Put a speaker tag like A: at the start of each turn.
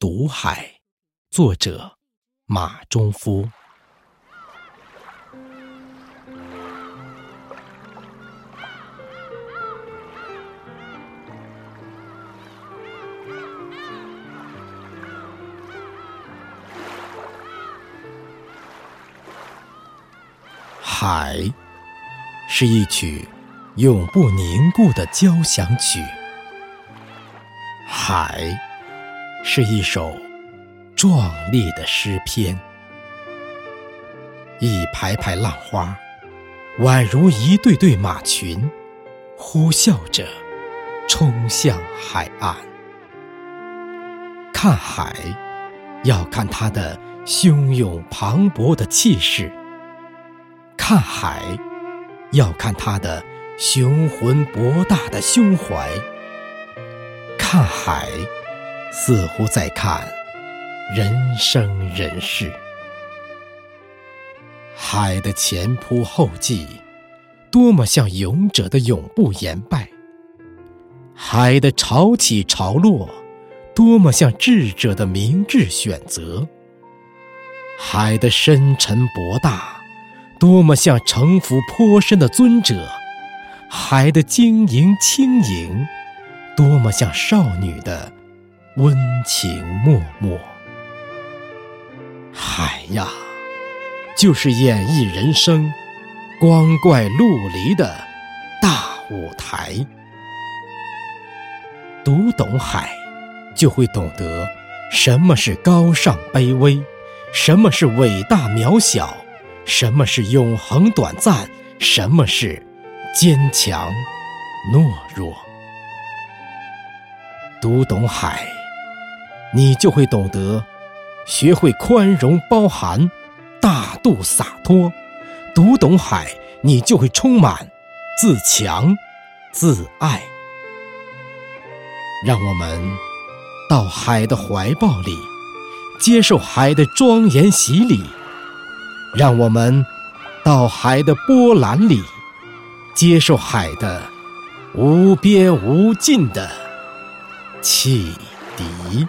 A: 读海，作者马中夫。海，是一曲永不凝固的交响曲。海，是一首壮丽的诗篇。一排排浪花，宛如一对对马群，呼啸着冲向海岸。看海，要看它的汹涌磅礴的气势。看海，要看他的雄浑博大的胸怀。看海，似乎在看人生人世。海的前仆后继，多么像勇者的永不言败；海的潮起潮落，多么像智者的明智选择。海的深沉博大。多么像城府颇深的尊者，海的晶莹轻盈；多么像少女的温情脉脉。海呀，就是演绎人生光怪陆离的大舞台。读懂海，就会懂得什么是高尚卑微，什么是伟大渺小。什么是永恒短暂？什么是坚强懦弱？读懂海，你就会懂得学会宽容包涵、大度洒脱。读懂海，你就会充满自强自爱。让我们到海的怀抱里，接受海的庄严洗礼。让我们到海的波澜里，接受海的无边无尽的启迪。